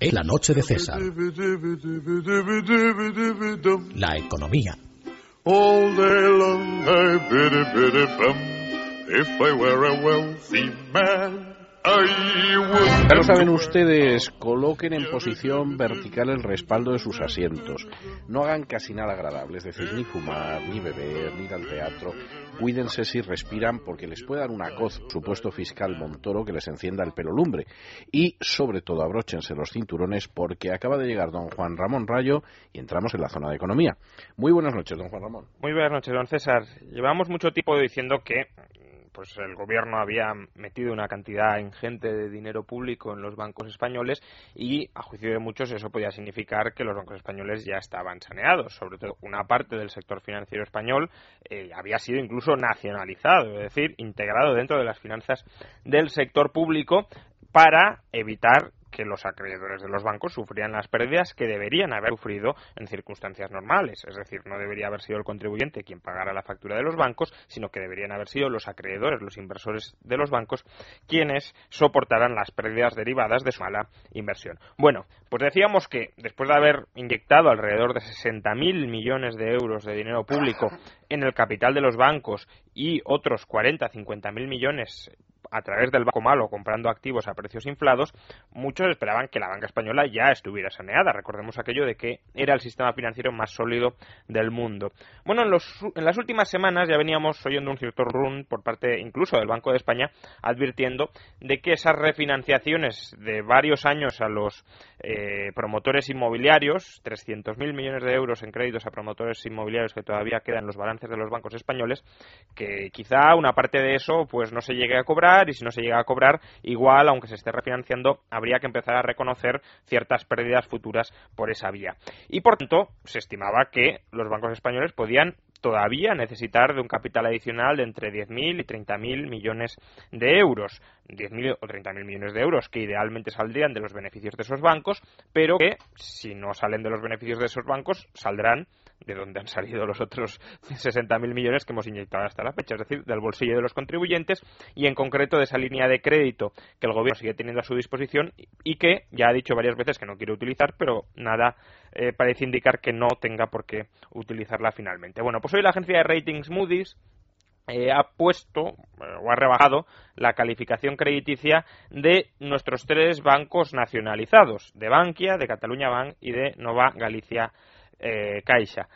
Es la noche de César. La economía. All Ya lo saben ustedes, coloquen en posición vertical el respaldo de sus asientos. No hagan casi nada agradable, es decir, ni fumar, ni beber, ni ir al teatro. Cuídense si respiran porque les puede dar una coz, supuesto fiscal Montoro, que les encienda el pelo lumbre. Y, sobre todo, abróchense los cinturones porque acaba de llegar don Juan Ramón Rayo y entramos en la zona de economía. Muy buenas noches, don Juan Ramón. Muy buenas noches, don César. Llevamos mucho tiempo diciendo que pues el gobierno había metido una cantidad ingente de dinero público en los bancos españoles y a juicio de muchos eso podía significar que los bancos españoles ya estaban saneados, sobre todo una parte del sector financiero español eh, había sido incluso nacionalizado, es decir, integrado dentro de las finanzas del sector público para evitar que los acreedores de los bancos sufrían las pérdidas que deberían haber sufrido en circunstancias normales. Es decir, no debería haber sido el contribuyente quien pagara la factura de los bancos, sino que deberían haber sido los acreedores, los inversores de los bancos, quienes soportaran las pérdidas derivadas de su mala inversión. Bueno, pues decíamos que después de haber inyectado alrededor de 60.000 millones de euros de dinero público en el capital de los bancos y otros 40, 50.000 millones a través del banco malo comprando activos a precios inflados, muchos esperaban que la banca española ya estuviera saneada. Recordemos aquello de que era el sistema financiero más sólido del mundo. Bueno, en, los, en las últimas semanas ya veníamos oyendo un cierto run por parte incluso del Banco de España advirtiendo de que esas refinanciaciones de varios años a los eh, promotores inmobiliarios, 300.000 millones de euros en créditos a promotores inmobiliarios que todavía quedan en los balances de los bancos españoles, que quizá una parte de eso pues no se llegue a cobrar y si no se llega a cobrar, igual, aunque se esté refinanciando, habría que empezar a reconocer ciertas pérdidas futuras por esa vía. Y por tanto, se estimaba que los bancos españoles podían todavía necesitar de un capital adicional de entre 10.000 y 30.000 millones de euros. 10.000 o 30.000 millones de euros que idealmente saldrían de los beneficios de esos bancos, pero que si no salen de los beneficios de esos bancos, saldrán de donde han salido los otros 60.000 millones que hemos inyectado hasta la fecha, es decir, del bolsillo de los contribuyentes y en concreto de esa línea de crédito que el gobierno sigue teniendo a su disposición y que ya ha dicho varias veces que no quiere utilizar, pero nada eh, parece indicar que no tenga por qué utilizarla finalmente. Bueno, pues hoy la agencia de ratings Moody's eh, ha puesto eh, o ha rebajado la calificación crediticia de nuestros tres bancos nacionalizados, de Bankia, de Cataluña Bank y de Nova Galicia eh, Caixa.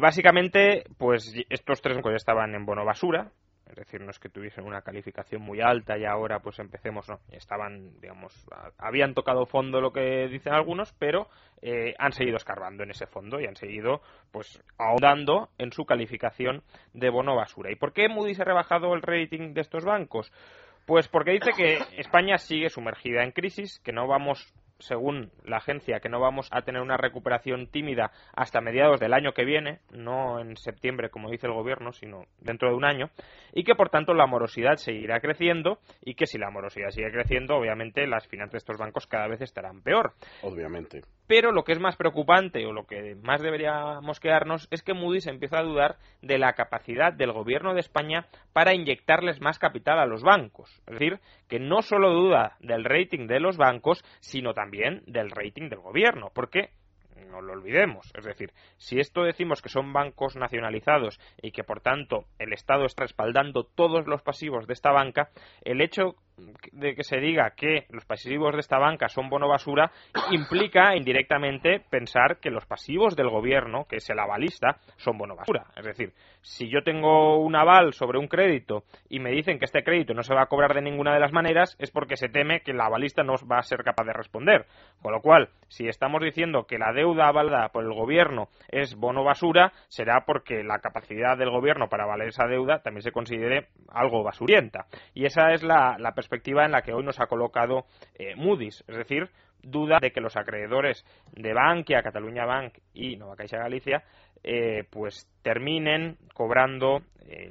Básicamente, pues estos tres bancos ya estaban en bono basura, es decir, que tuviesen una calificación muy alta y ahora pues empecemos, no, estaban, digamos, habían tocado fondo lo que dicen algunos, pero eh, han seguido escarbando en ese fondo y han seguido pues ahondando en su calificación de bono basura. ¿Y por qué Moody's ha rebajado el rating de estos bancos? Pues porque dice que España sigue sumergida en crisis, que no vamos según la agencia, que no vamos a tener una recuperación tímida hasta mediados del año que viene, no en septiembre como dice el gobierno, sino dentro de un año, y que por tanto la morosidad seguirá creciendo y que si la morosidad sigue creciendo, obviamente las finanzas de estos bancos cada vez estarán peor. Obviamente. Pero lo que es más preocupante o lo que más deberíamos quedarnos es que Moody's empieza a dudar de la capacidad del gobierno de España para inyectarles más capital a los bancos. Es decir, que no solo duda del rating de los bancos, sino también del rating del gobierno. Porque no lo olvidemos. Es decir, si esto decimos que son bancos nacionalizados y que por tanto el Estado está respaldando todos los pasivos de esta banca, el hecho de que se diga que los pasivos de esta banca son bono basura implica indirectamente pensar que los pasivos del gobierno, que es el avalista, son bono basura. Es decir, si yo tengo un aval sobre un crédito y me dicen que este crédito no se va a cobrar de ninguna de las maneras, es porque se teme que el avalista no va a ser capaz de responder. Con lo cual, si estamos diciendo que la deuda avalada por el gobierno es bono basura, será porque la capacidad del gobierno para valer esa deuda también se considere algo basurienta. Y esa es la, la perspectiva en la que hoy nos ha colocado eh, Moody's, es decir, duda de que los acreedores de Bankia, Cataluña Bank y Nova Caixa Galicia eh, pues terminen cobrando eh,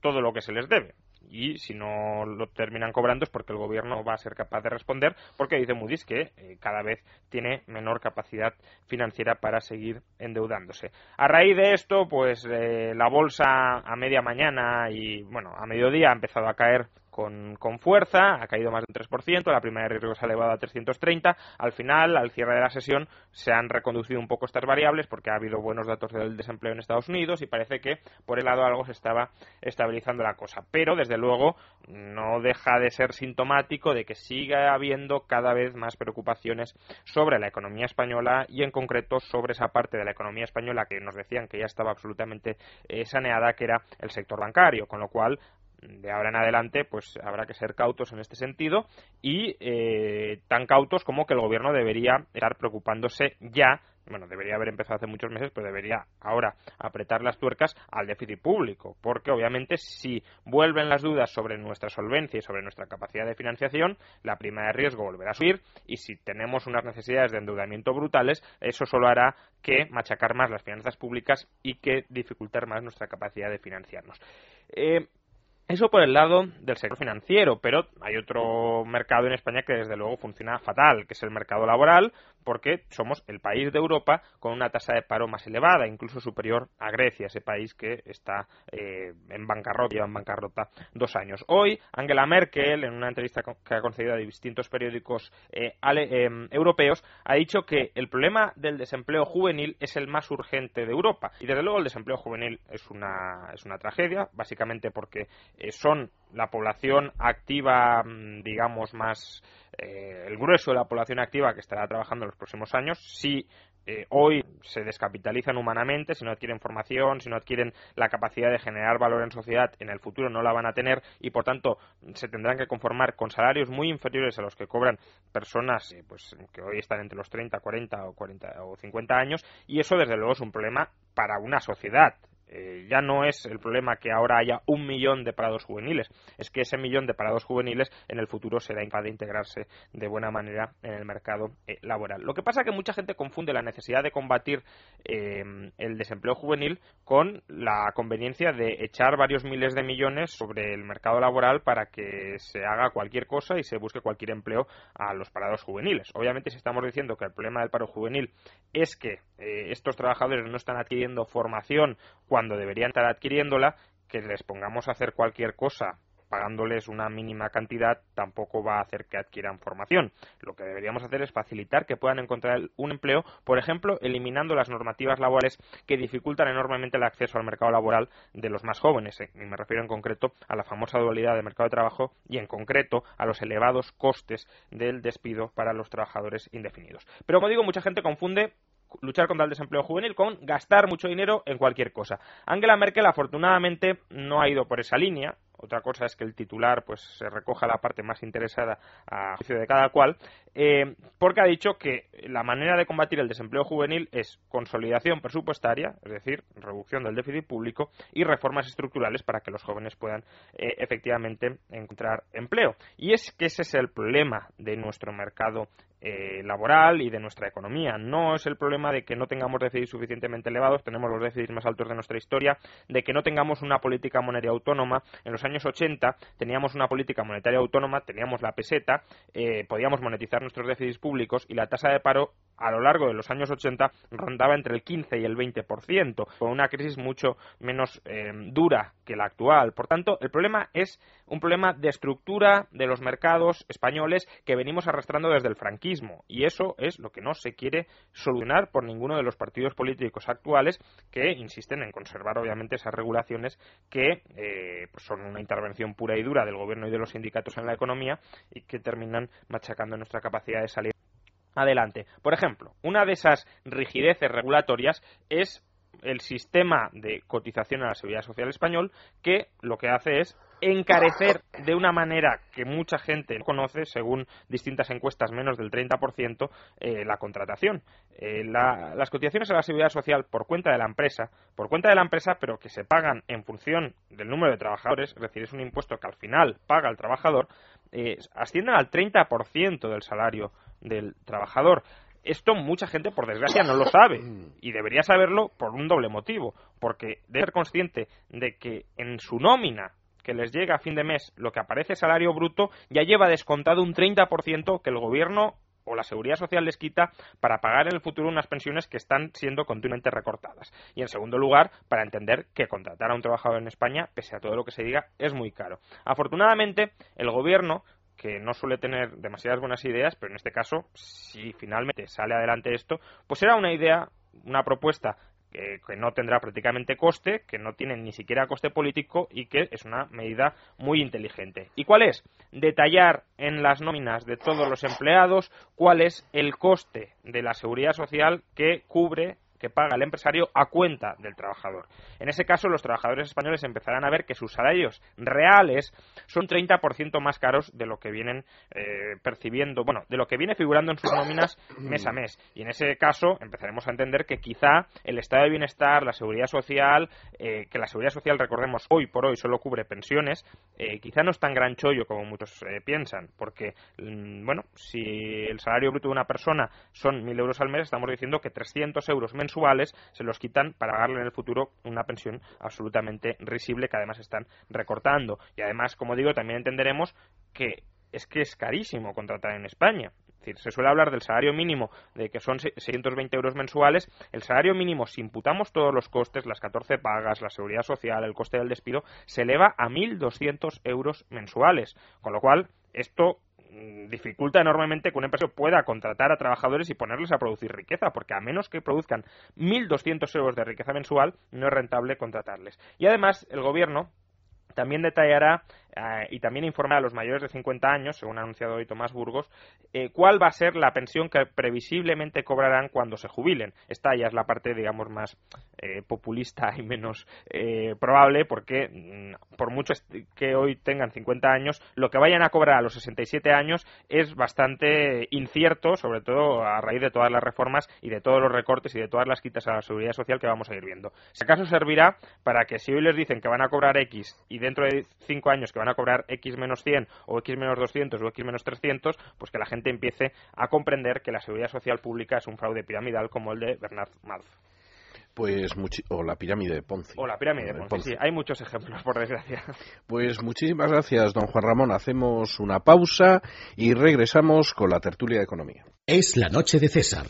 todo lo que se les debe y si no lo terminan cobrando es porque el gobierno va a ser capaz de responder porque dice Moody's que eh, cada vez tiene menor capacidad financiera para seguir endeudándose. A raíz de esto, pues eh, la bolsa a media mañana y bueno, a mediodía ha empezado a caer con, con, fuerza, ha caído más del 3%, la prima de riesgo se ha elevado a 330. Al final, al cierre de la sesión, se han reconducido un poco estas variables porque ha habido buenos datos del desempleo en Estados Unidos y parece que por el lado algo se estaba estabilizando la cosa. Pero, desde luego, no deja de ser sintomático de que siga habiendo cada vez más preocupaciones sobre la economía española y, en concreto, sobre esa parte de la economía española que nos decían que ya estaba absolutamente eh, saneada, que era el sector bancario, con lo cual de ahora en adelante, pues habrá que ser cautos en este sentido y eh, tan cautos como que el gobierno debería estar preocupándose ya bueno, debería haber empezado hace muchos meses, pero debería ahora apretar las tuercas al déficit público, porque obviamente si vuelven las dudas sobre nuestra solvencia y sobre nuestra capacidad de financiación, la prima de riesgo volverá a subir y si tenemos unas necesidades de endeudamiento brutales, eso solo hará que machacar más las finanzas públicas y que dificultar más nuestra capacidad de financiarnos. Eh, eso por el lado del sector financiero, pero hay otro mercado en España que desde luego funciona fatal, que es el mercado laboral, porque somos el país de Europa con una tasa de paro más elevada, incluso superior a Grecia, ese país que está eh, en bancarrota, lleva en bancarrota dos años. Hoy, Angela Merkel, en una entrevista que ha concedido a distintos periódicos eh, em, europeos, ha dicho que el problema del desempleo juvenil es el más urgente de Europa. Y desde luego el desempleo juvenil es una, es una tragedia, básicamente porque eh, son la población activa, mm, digamos, más eh, el grueso de la población activa que estará trabajando en los próximos años, si eh, hoy se descapitalizan humanamente, si no adquieren formación, si no adquieren la capacidad de generar valor en sociedad, en el futuro no la van a tener y por tanto se tendrán que conformar con salarios muy inferiores a los que cobran personas eh, pues, que hoy están entre los 30, 40 o 40 o 50 años. Y eso desde luego es un problema para una sociedad eh, ya no es el problema que ahora haya un millón de parados juveniles, es que ese millón de parados juveniles en el futuro será incapaz de integrarse de buena manera en el mercado eh, laboral. Lo que pasa es que mucha gente confunde la necesidad de combatir eh, el desempleo juvenil con la conveniencia de echar varios miles de millones sobre el mercado laboral para que se haga cualquier cosa y se busque cualquier empleo a los parados juveniles. Obviamente, si estamos diciendo que el problema del paro juvenil es que estos trabajadores no están adquiriendo formación cuando deberían estar adquiriéndola, que les pongamos a hacer cualquier cosa pagándoles una mínima cantidad tampoco va a hacer que adquieran formación. Lo que deberíamos hacer es facilitar que puedan encontrar un empleo, por ejemplo, eliminando las normativas laborales que dificultan enormemente el acceso al mercado laboral de los más jóvenes. Eh, y me refiero en concreto a la famosa dualidad de mercado de trabajo y en concreto a los elevados costes del despido para los trabajadores indefinidos. Pero como digo, mucha gente confunde luchar contra el desempleo juvenil con gastar mucho dinero en cualquier cosa. Angela Merkel afortunadamente no ha ido por esa línea. Otra cosa es que el titular pues se recoja la parte más interesada a juicio de cada cual, eh, porque ha dicho que la manera de combatir el desempleo juvenil es consolidación presupuestaria, es decir, reducción del déficit público y reformas estructurales para que los jóvenes puedan eh, efectivamente encontrar empleo. Y es que ese es el problema de nuestro mercado eh, laboral y de nuestra economía. No es el problema de que no tengamos déficits suficientemente elevados, tenemos los déficits más altos de nuestra historia, de que no tengamos una política monetaria autónoma. En los años 80 teníamos una política monetaria autónoma, teníamos la peseta, eh, podíamos monetizar nuestros déficits públicos y la tasa de paro a lo largo de los años 80 rondaba entre el 15 y el 20%, con una crisis mucho menos eh, dura que la actual. Por tanto, el problema es un problema de estructura de los mercados españoles que venimos arrastrando desde el franquismo y eso es lo que no se quiere solucionar por ninguno de los partidos políticos actuales que insisten en conservar obviamente esas regulaciones que eh, pues son una intervención pura y dura del gobierno y de los sindicatos en la economía y que terminan machacando nuestra capacidad de salir adelante. Por ejemplo, una de esas rigideces regulatorias es el sistema de cotización a la seguridad social español que lo que hace es encarecer de una manera que mucha gente no conoce, según distintas encuestas, menos del 30%, eh, la contratación. Eh, las cotizaciones a la seguridad social por cuenta de la empresa, por cuenta de la empresa, pero que se pagan en función del número de trabajadores, es decir, es un impuesto que al final paga el trabajador, eh, ascienden al 30% del salario del trabajador. Esto mucha gente, por desgracia, no lo sabe y debería saberlo por un doble motivo, porque debe ser consciente de que en su nómina que les llega a fin de mes lo que aparece salario bruto ya lleva descontado un 30% que el gobierno o la seguridad social les quita para pagar en el futuro unas pensiones que están siendo continuamente recortadas. Y en segundo lugar, para entender que contratar a un trabajador en España, pese a todo lo que se diga, es muy caro. Afortunadamente, el gobierno que no suele tener demasiadas buenas ideas, pero en este caso, si finalmente sale adelante esto, pues era una idea, una propuesta que, no tendrá prácticamente coste, que no tiene ni siquiera coste político y que es una medida muy inteligente. ¿Y cuál es? Detallar en las nóminas de todos los empleados cuál es el coste de la seguridad social que cubre que paga el empresario a cuenta del trabajador. En ese caso, los trabajadores españoles empezarán a ver que sus salarios reales son 30% más caros de lo que vienen eh, percibiendo, bueno, de lo que viene figurando en sus nóminas mes a mes. Y en ese caso empezaremos a entender que quizá el estado de bienestar, la seguridad social, eh, que la seguridad social, recordemos, hoy por hoy solo cubre pensiones, eh, quizá no es tan gran chollo como muchos piensan, porque, mm, bueno, si el salario bruto de una persona son 1.000 euros al mes, estamos diciendo que 300 euros mensuales se los quitan para pagarle en el futuro una pensión absolutamente risible que además están recortando. Y además, como digo, también entenderemos que es que es carísimo contratar en España. Es decir, se suele hablar del salario mínimo, de que son 620 euros mensuales. El salario mínimo, si imputamos todos los costes, las 14 pagas, la seguridad social, el coste del despido, se eleva a 1.200 euros mensuales. Con lo cual, esto dificulta enormemente que un empresario pueda contratar a trabajadores y ponerles a producir riqueza, porque a menos que produzcan 1.200 euros de riqueza mensual, no es rentable contratarles. Y además, el gobierno también detallará eh, y también informará a los mayores de 50 años, según ha anunciado hoy Tomás Burgos, eh, cuál va a ser la pensión que previsiblemente cobrarán cuando se jubilen. Esta ya es la parte, digamos, más eh, populista y menos probable, porque mm, por mucho que hoy tengan 50 años, lo que vayan a cobrar a los 67 años es bastante incierto, sobre todo a raíz de todas las reformas y de todos los recortes y de todas las quitas a la seguridad social que vamos a ir viendo. Si acaso servirá para que si hoy les dicen que van a cobrar X y dentro de 5 años que van a cobrar X menos 100 o X menos 200 o X menos 300, pues que la gente empiece a comprender que la seguridad social pública es un fraude piramidal como el de Bernard Madoff. Pues o la pirámide de Ponzi. O la pirámide de Ponzi, sí. Hay muchos ejemplos, por desgracia. Pues muchísimas gracias, don Juan Ramón. Hacemos una pausa y regresamos con la tertulia de economía. Es la noche de César.